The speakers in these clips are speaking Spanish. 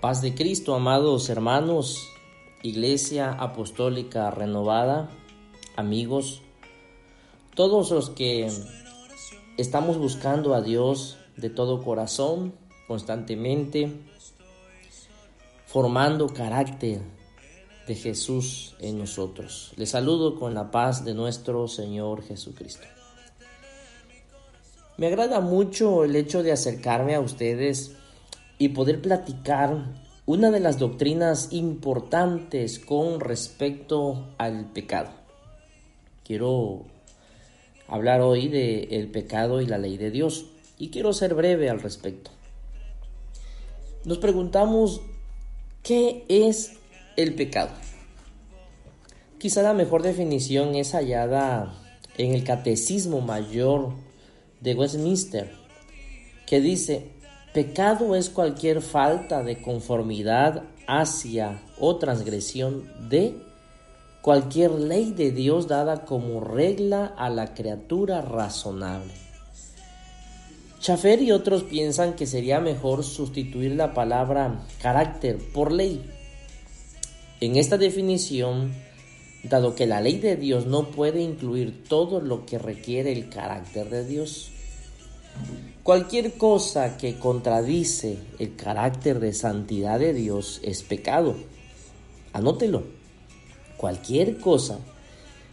Paz de Cristo, amados hermanos, Iglesia Apostólica Renovada, amigos, todos los que estamos buscando a Dios de todo corazón, constantemente, formando carácter de Jesús en nosotros. Les saludo con la paz de nuestro Señor Jesucristo. Me agrada mucho el hecho de acercarme a ustedes y poder platicar una de las doctrinas importantes con respecto al pecado. Quiero hablar hoy de el pecado y la ley de Dios y quiero ser breve al respecto. Nos preguntamos ¿qué es el pecado? Quizá la mejor definición es hallada en el Catecismo Mayor de Westminster, que dice Pecado es cualquier falta de conformidad hacia o transgresión de cualquier ley de Dios dada como regla a la criatura razonable. Chafer y otros piensan que sería mejor sustituir la palabra carácter por ley. En esta definición, dado que la ley de Dios no puede incluir todo lo que requiere el carácter de Dios, Cualquier cosa que contradice el carácter de santidad de Dios es pecado. Anótelo. Cualquier cosa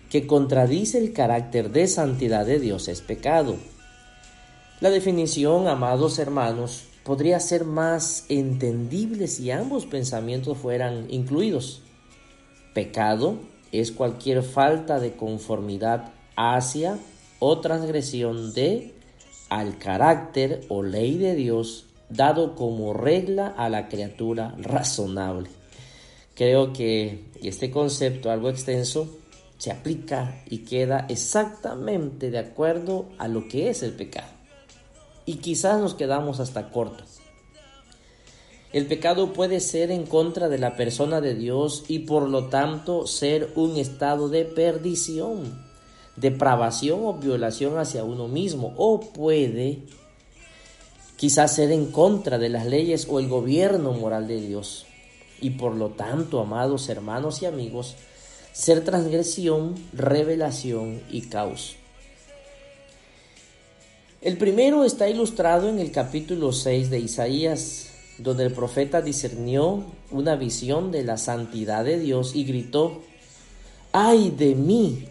que contradice el carácter de santidad de Dios es pecado. La definición, amados hermanos, podría ser más entendible si ambos pensamientos fueran incluidos. Pecado es cualquier falta de conformidad hacia o transgresión de al carácter o ley de Dios dado como regla a la criatura razonable. Creo que este concepto, algo extenso, se aplica y queda exactamente de acuerdo a lo que es el pecado. Y quizás nos quedamos hasta corto. El pecado puede ser en contra de la persona de Dios y por lo tanto ser un estado de perdición depravación o violación hacia uno mismo o puede quizás ser en contra de las leyes o el gobierno moral de Dios. Y por lo tanto, amados hermanos y amigos, ser transgresión, revelación y caos. El primero está ilustrado en el capítulo 6 de Isaías, donde el profeta discernió una visión de la santidad de Dios y gritó, ay de mí,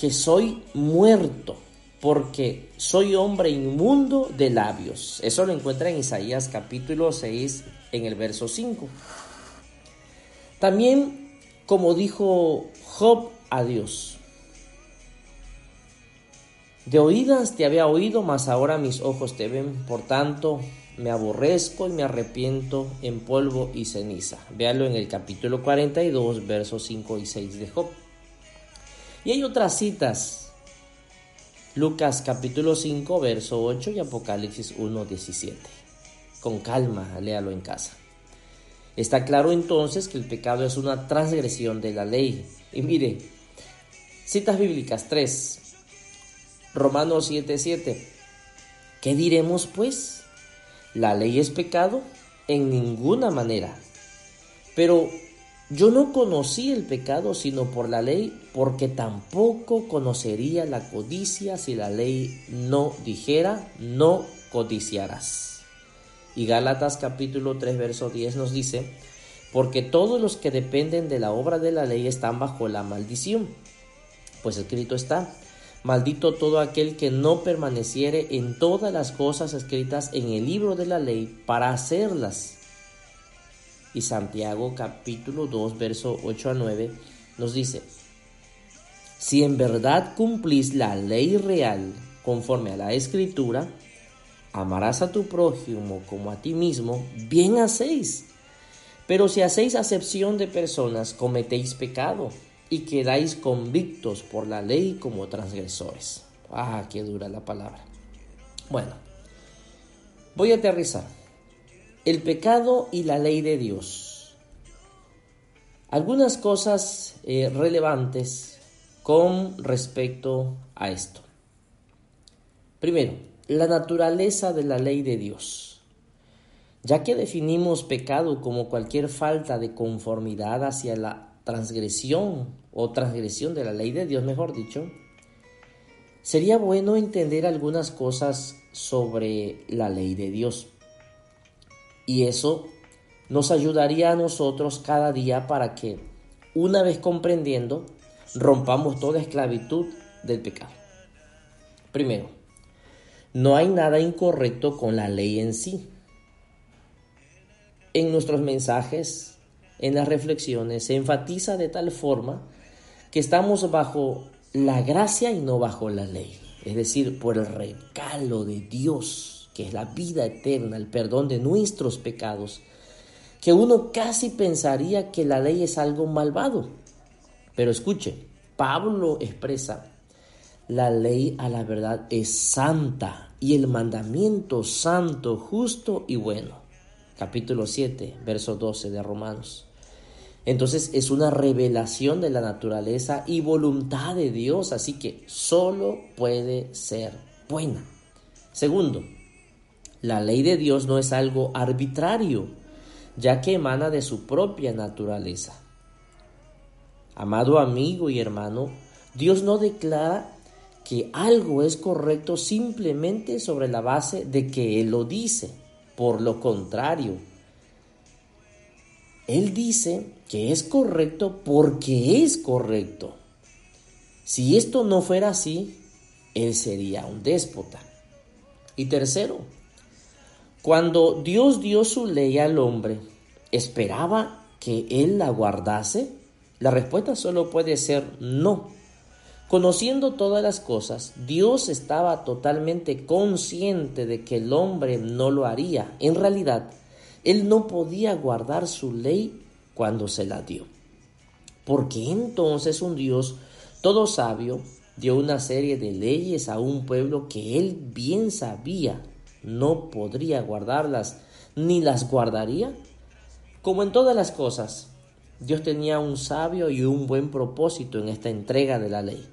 que soy muerto porque soy hombre inmundo de labios. Eso lo encuentra en Isaías capítulo 6 en el verso 5. También como dijo Job a Dios, de oídas te había oído, mas ahora mis ojos te ven, por tanto me aborrezco y me arrepiento en polvo y ceniza. Véalo en el capítulo 42, versos 5 y 6 de Job. Y hay otras citas. Lucas capítulo 5, verso 8 y Apocalipsis 1, 17. Con calma, léalo en casa. Está claro entonces que el pecado es una transgresión de la ley. Y mire, citas bíblicas 3, Romanos 7, 7. ¿Qué diremos pues? ¿La ley es pecado? En ninguna manera. Pero yo no conocí el pecado sino por la ley, porque tampoco conocería la codicia si la ley no dijera, no codiciarás. Y Gálatas capítulo 3 verso 10 nos dice, porque todos los que dependen de la obra de la ley están bajo la maldición. Pues escrito está, maldito todo aquel que no permaneciere en todas las cosas escritas en el libro de la ley para hacerlas y Santiago capítulo 2, verso 8 a 9 nos dice, Si en verdad cumplís la ley real conforme a la escritura, amarás a tu prójimo como a ti mismo, bien hacéis. Pero si hacéis acepción de personas, cometéis pecado y quedáis convictos por la ley como transgresores. Ah, qué dura la palabra. Bueno, voy a aterrizar. El pecado y la ley de Dios. Algunas cosas eh, relevantes con respecto a esto. Primero, la naturaleza de la ley de Dios. Ya que definimos pecado como cualquier falta de conformidad hacia la transgresión o transgresión de la ley de Dios, mejor dicho, sería bueno entender algunas cosas sobre la ley de Dios. Y eso nos ayudaría a nosotros cada día para que, una vez comprendiendo, rompamos toda esclavitud del pecado. Primero, no hay nada incorrecto con la ley en sí. En nuestros mensajes, en las reflexiones, se enfatiza de tal forma que estamos bajo la gracia y no bajo la ley. Es decir, por el regalo de Dios, que es la vida eterna, el perdón de nuestros pecados, que uno casi pensaría que la ley es algo malvado. Pero escuche, Pablo expresa la ley a la verdad es santa y el mandamiento santo, justo y bueno. Capítulo 7, verso 12 de Romanos. Entonces es una revelación de la naturaleza y voluntad de Dios, así que solo puede ser buena. Segundo, la ley de Dios no es algo arbitrario, ya que emana de su propia naturaleza. Amado amigo y hermano, Dios no declara que algo es correcto simplemente sobre la base de que Él lo dice. Por lo contrario, Él dice que es correcto porque es correcto. Si esto no fuera así, Él sería un déspota. Y tercero, cuando Dios dio su ley al hombre, ¿esperaba que Él la guardase? La respuesta solo puede ser no. Conociendo todas las cosas, Dios estaba totalmente consciente de que el hombre no lo haría. En realidad, él no podía guardar su ley cuando se la dio. Porque entonces un Dios todo sabio dio una serie de leyes a un pueblo que él bien sabía no podría guardarlas ni las guardaría? Como en todas las cosas, Dios tenía un sabio y un buen propósito en esta entrega de la ley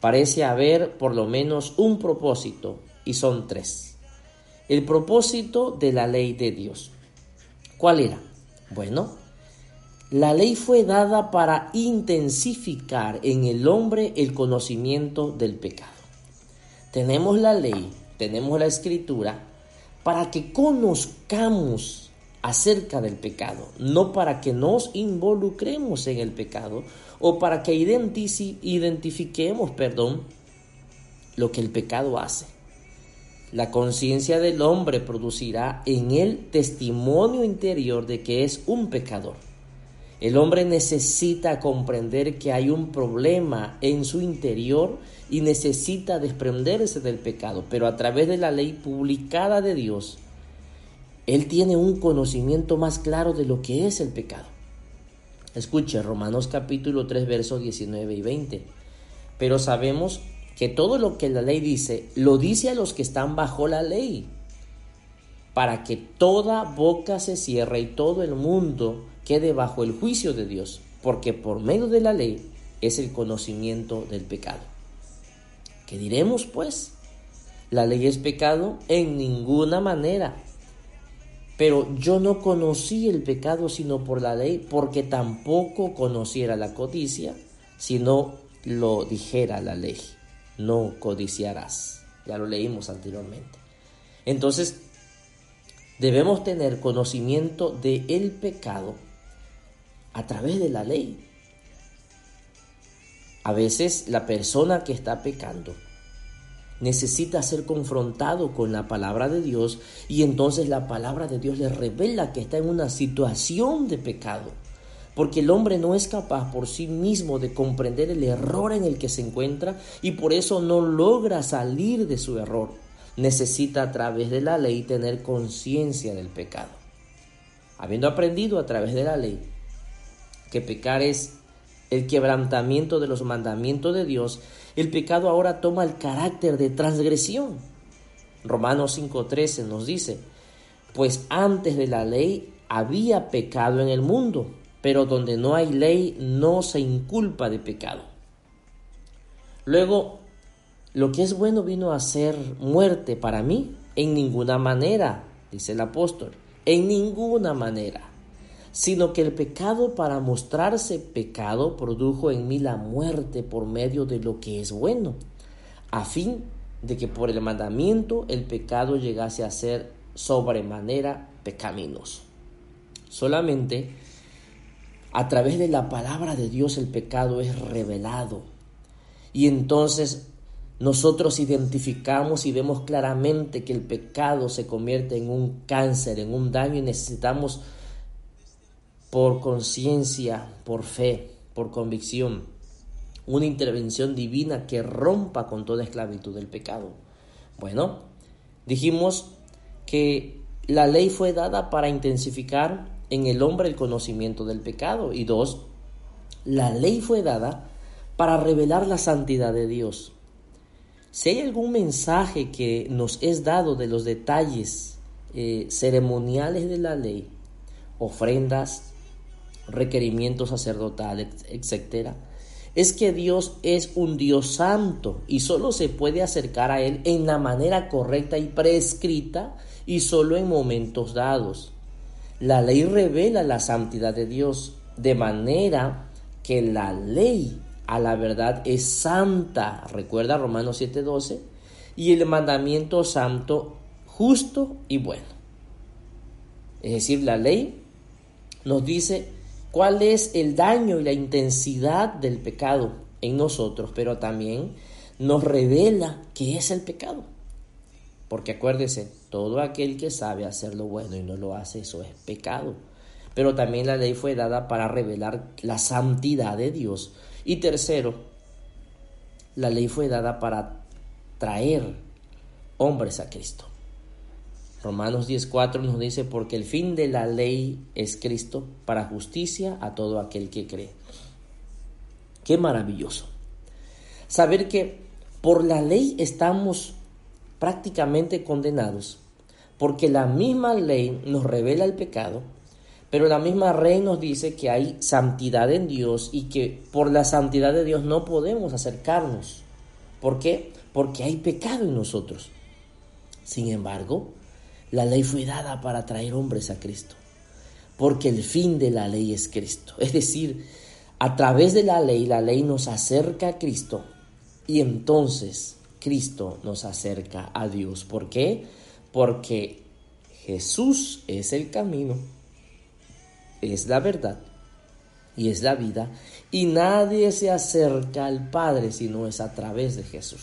parece haber por lo menos un propósito, y son tres. El propósito de la ley de Dios. ¿Cuál era? Bueno, la ley fue dada para intensificar en el hombre el conocimiento del pecado. Tenemos la ley, tenemos la escritura, para que conozcamos acerca del pecado, no para que nos involucremos en el pecado o para que identifiquemos, perdón, lo que el pecado hace. La conciencia del hombre producirá en él testimonio interior de que es un pecador. El hombre necesita comprender que hay un problema en su interior y necesita desprenderse del pecado, pero a través de la ley publicada de Dios, él tiene un conocimiento más claro de lo que es el pecado. Escuche Romanos capítulo 3 versos 19 y 20. Pero sabemos que todo lo que la ley dice, lo dice a los que están bajo la ley, para que toda boca se cierre y todo el mundo quede bajo el juicio de Dios, porque por medio de la ley es el conocimiento del pecado. ¿Qué diremos pues? ¿La ley es pecado? En ninguna manera. Pero yo no conocí el pecado sino por la ley, porque tampoco conociera la codicia, sino lo dijera la ley. No codiciarás. Ya lo leímos anteriormente. Entonces, debemos tener conocimiento del el pecado a través de la ley. A veces la persona que está pecando necesita ser confrontado con la palabra de Dios y entonces la palabra de Dios le revela que está en una situación de pecado. porque el hombre no es capaz por sí mismo de comprender el error en el que se encuentra y por eso no logra salir de su error. Necesita a través de la ley tener conciencia del pecado. Habiendo aprendido a través de la ley que pecar es el quebrantamiento de los mandamientos de Dios, el pecado ahora toma el carácter de transgresión. Romanos 5:13 nos dice, pues antes de la ley había pecado en el mundo, pero donde no hay ley no se inculpa de pecado. Luego, lo que es bueno vino a ser muerte para mí en ninguna manera, dice el apóstol, en ninguna manera, sino que el pecado para mostrarse pecado produjo en mí la muerte por medio de lo que es bueno, a fin de que por el mandamiento el pecado llegase a ser sobremanera pecaminoso. Solamente a través de la palabra de Dios el pecado es revelado. Y entonces nosotros identificamos y vemos claramente que el pecado se convierte en un cáncer, en un daño y necesitamos por conciencia, por fe, por convicción, una intervención divina que rompa con toda esclavitud del pecado. Bueno, dijimos que la ley fue dada para intensificar en el hombre el conocimiento del pecado. Y dos, la ley fue dada para revelar la santidad de Dios. Si hay algún mensaje que nos es dado de los detalles eh, ceremoniales de la ley, ofrendas, requerimientos sacerdotales, etc., es que Dios es un Dios santo y solo se puede acercar a Él en la manera correcta y prescrita y solo en momentos dados. La ley revela la santidad de Dios, de manera que la ley a la verdad es santa. Recuerda Romanos 7:12. Y el mandamiento santo, justo y bueno. Es decir, la ley nos dice cuál es el daño y la intensidad del pecado en nosotros, pero también nos revela qué es el pecado. Porque acuérdese, todo aquel que sabe hacer lo bueno y no lo hace, eso es pecado. Pero también la ley fue dada para revelar la santidad de Dios. Y tercero, la ley fue dada para traer hombres a Cristo. Romanos 10:4 nos dice, porque el fin de la ley es Cristo para justicia a todo aquel que cree. Qué maravilloso. Saber que por la ley estamos prácticamente condenados, porque la misma ley nos revela el pecado, pero la misma ley nos dice que hay santidad en Dios y que por la santidad de Dios no podemos acercarnos. ¿Por qué? Porque hay pecado en nosotros. Sin embargo, la ley fue dada para traer hombres a Cristo, porque el fin de la ley es Cristo. Es decir, a través de la ley, la ley nos acerca a Cristo y entonces Cristo nos acerca a Dios. ¿Por qué? Porque Jesús es el camino, es la verdad y es la vida, y nadie se acerca al Padre si no es a través de Jesús.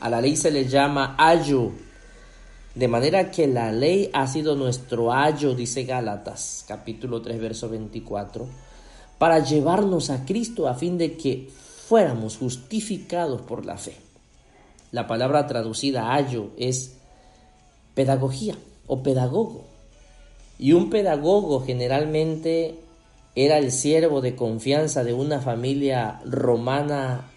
A la ley se le llama ayo, de manera que la ley ha sido nuestro ayo, dice Gálatas capítulo 3, verso 24, para llevarnos a Cristo a fin de que fuéramos justificados por la fe. La palabra traducida ayo es pedagogía o pedagogo. Y un pedagogo generalmente era el siervo de confianza de una familia romana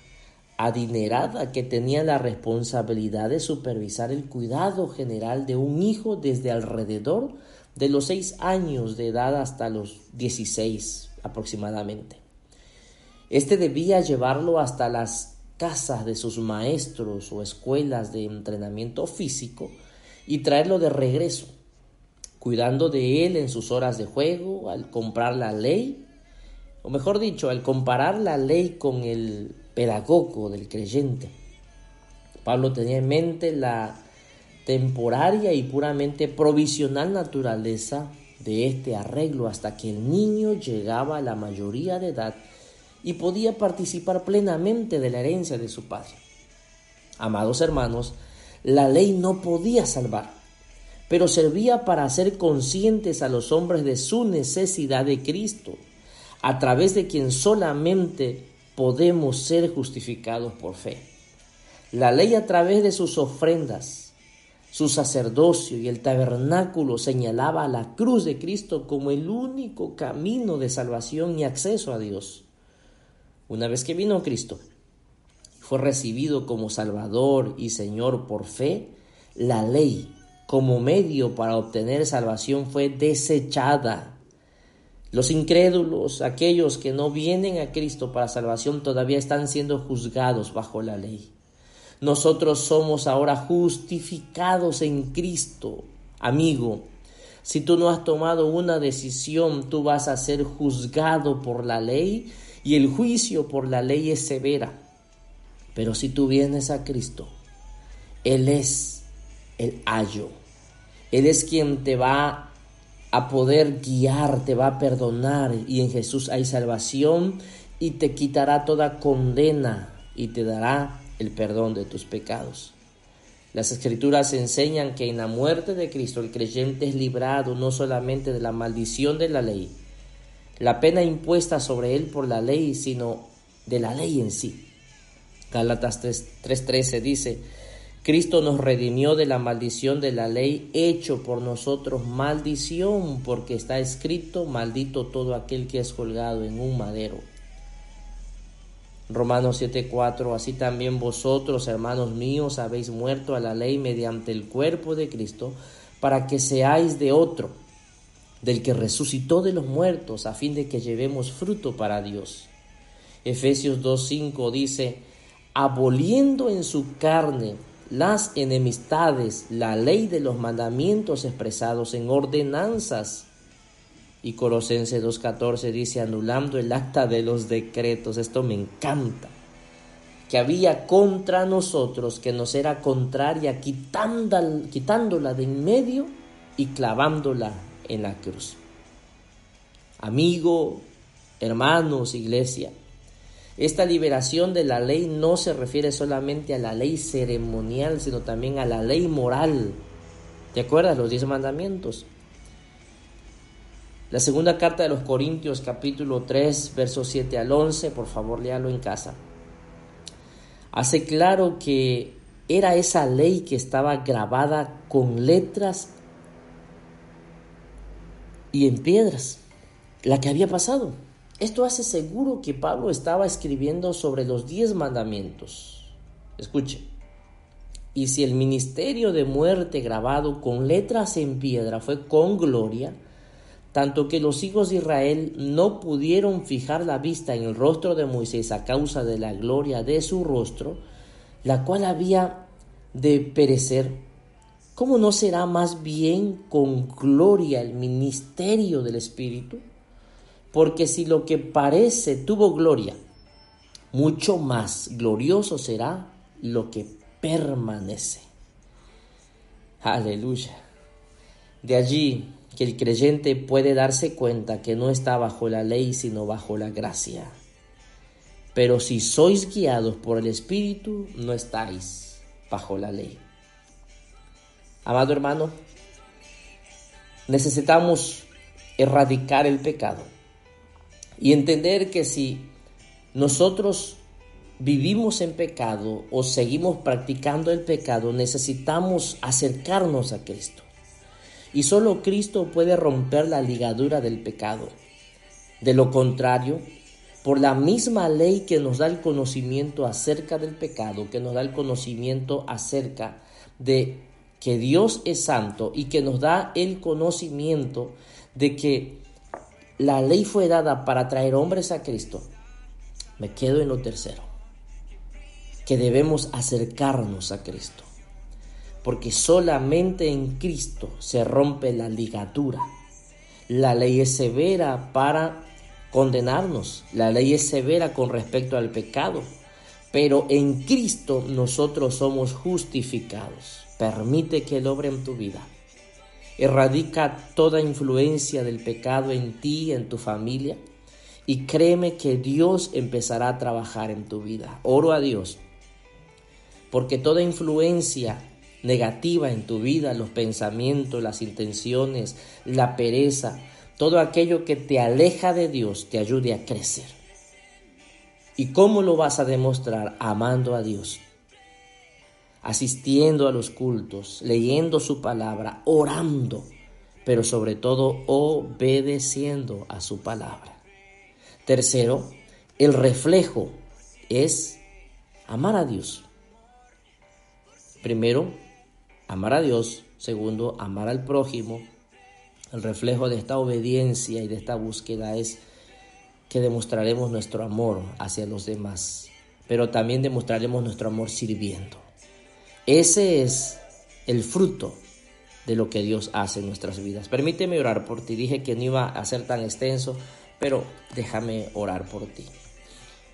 adinerada que tenía la responsabilidad de supervisar el cuidado general de un hijo desde alrededor de los seis años de edad hasta los dieciséis aproximadamente. Este debía llevarlo hasta las casas de sus maestros o escuelas de entrenamiento físico y traerlo de regreso, cuidando de él en sus horas de juego, al comprar la ley, o mejor dicho, al comparar la ley con el pedagogo del creyente. Pablo tenía en mente la temporaria y puramente provisional naturaleza de este arreglo hasta que el niño llegaba a la mayoría de edad y podía participar plenamente de la herencia de su padre. Amados hermanos, la ley no podía salvar, pero servía para hacer conscientes a los hombres de su necesidad de Cristo, a través de quien solamente podemos ser justificados por fe. La ley a través de sus ofrendas, su sacerdocio y el tabernáculo señalaba a la cruz de Cristo como el único camino de salvación y acceso a Dios. Una vez que vino Cristo, fue recibido como Salvador y Señor por fe, la ley como medio para obtener salvación fue desechada los incrédulos, aquellos que no vienen a Cristo para salvación, todavía están siendo juzgados bajo la ley. Nosotros somos ahora justificados en Cristo. Amigo, si tú no has tomado una decisión, tú vas a ser juzgado por la ley y el juicio por la ley es severa. Pero si tú vienes a Cristo, Él es el ayo. Él es quien te va a poder guiar, te va a perdonar y en Jesús hay salvación y te quitará toda condena y te dará el perdón de tus pecados. Las escrituras enseñan que en la muerte de Cristo el creyente es librado no solamente de la maldición de la ley, la pena impuesta sobre él por la ley, sino de la ley en sí. Gálatas 3:13 dice, Cristo nos redimió de la maldición de la ley, hecho por nosotros maldición, porque está escrito, maldito todo aquel que es colgado en un madero. Romanos 7:4, así también vosotros, hermanos míos, habéis muerto a la ley mediante el cuerpo de Cristo, para que seáis de otro, del que resucitó de los muertos, a fin de que llevemos fruto para Dios. Efesios 2:5 dice, aboliendo en su carne las enemistades, la ley de los mandamientos expresados en ordenanzas. Y Colosenses 2.14 dice, anulando el acta de los decretos, esto me encanta, que había contra nosotros, que nos era contraria, quitándola, quitándola de en medio y clavándola en la cruz. Amigo, hermanos, iglesia, esta liberación de la ley no se refiere solamente a la ley ceremonial, sino también a la ley moral. ¿Te acuerdas? Los diez mandamientos. La segunda carta de los Corintios capítulo 3 versos 7 al 11, por favor léalo en casa. Hace claro que era esa ley que estaba grabada con letras y en piedras, la que había pasado. Esto hace seguro que Pablo estaba escribiendo sobre los diez mandamientos. Escuche. Y si el ministerio de muerte grabado con letras en piedra fue con gloria, tanto que los hijos de Israel no pudieron fijar la vista en el rostro de Moisés a causa de la gloria de su rostro, la cual había de perecer, ¿cómo no será más bien con gloria el ministerio del Espíritu? Porque si lo que parece tuvo gloria, mucho más glorioso será lo que permanece. Aleluya. De allí que el creyente puede darse cuenta que no está bajo la ley, sino bajo la gracia. Pero si sois guiados por el Espíritu, no estáis bajo la ley. Amado hermano, necesitamos erradicar el pecado y entender que si nosotros vivimos en pecado o seguimos practicando el pecado, necesitamos acercarnos a Cristo. Y solo Cristo puede romper la ligadura del pecado. De lo contrario, por la misma ley que nos da el conocimiento acerca del pecado, que nos da el conocimiento acerca de que Dios es santo y que nos da el conocimiento de que la ley fue dada para traer hombres a Cristo, me quedo en lo tercero, que debemos acercarnos a Cristo, porque solamente en Cristo se rompe la ligadura. La ley es severa para condenarnos, la ley es severa con respecto al pecado, pero en Cristo nosotros somos justificados. Permite que Él en tu vida Erradica toda influencia del pecado en ti, en tu familia. Y créeme que Dios empezará a trabajar en tu vida. Oro a Dios. Porque toda influencia negativa en tu vida, los pensamientos, las intenciones, la pereza, todo aquello que te aleja de Dios te ayude a crecer. ¿Y cómo lo vas a demostrar? Amando a Dios, asistiendo a los cultos, leyendo su palabra, orando, pero sobre todo obedeciendo a su palabra. Tercero, el reflejo es amar a Dios. Primero, amar a Dios. Segundo, amar al prójimo. El reflejo de esta obediencia y de esta búsqueda es que demostraremos nuestro amor hacia los demás, pero también demostraremos nuestro amor sirviendo. Ese es el fruto de lo que Dios hace en nuestras vidas. Permíteme orar por ti. Dije que no iba a ser tan extenso, pero déjame orar por ti.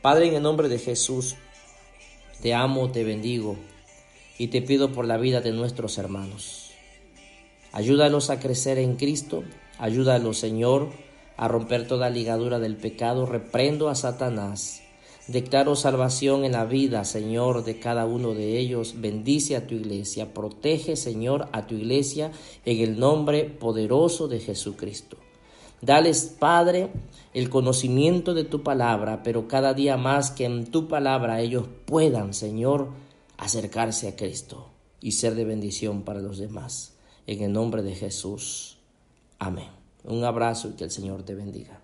Padre, en el nombre de Jesús, te amo, te bendigo y te pido por la vida de nuestros hermanos. Ayúdalos a crecer en Cristo, ayúdalos, Señor, a romper toda ligadura del pecado, reprendo a Satanás Declaro salvación en la vida, Señor, de cada uno de ellos. Bendice a tu iglesia. Protege, Señor, a tu iglesia en el nombre poderoso de Jesucristo. Dales, Padre, el conocimiento de tu palabra, pero cada día más que en tu palabra ellos puedan, Señor, acercarse a Cristo y ser de bendición para los demás. En el nombre de Jesús. Amén. Un abrazo y que el Señor te bendiga.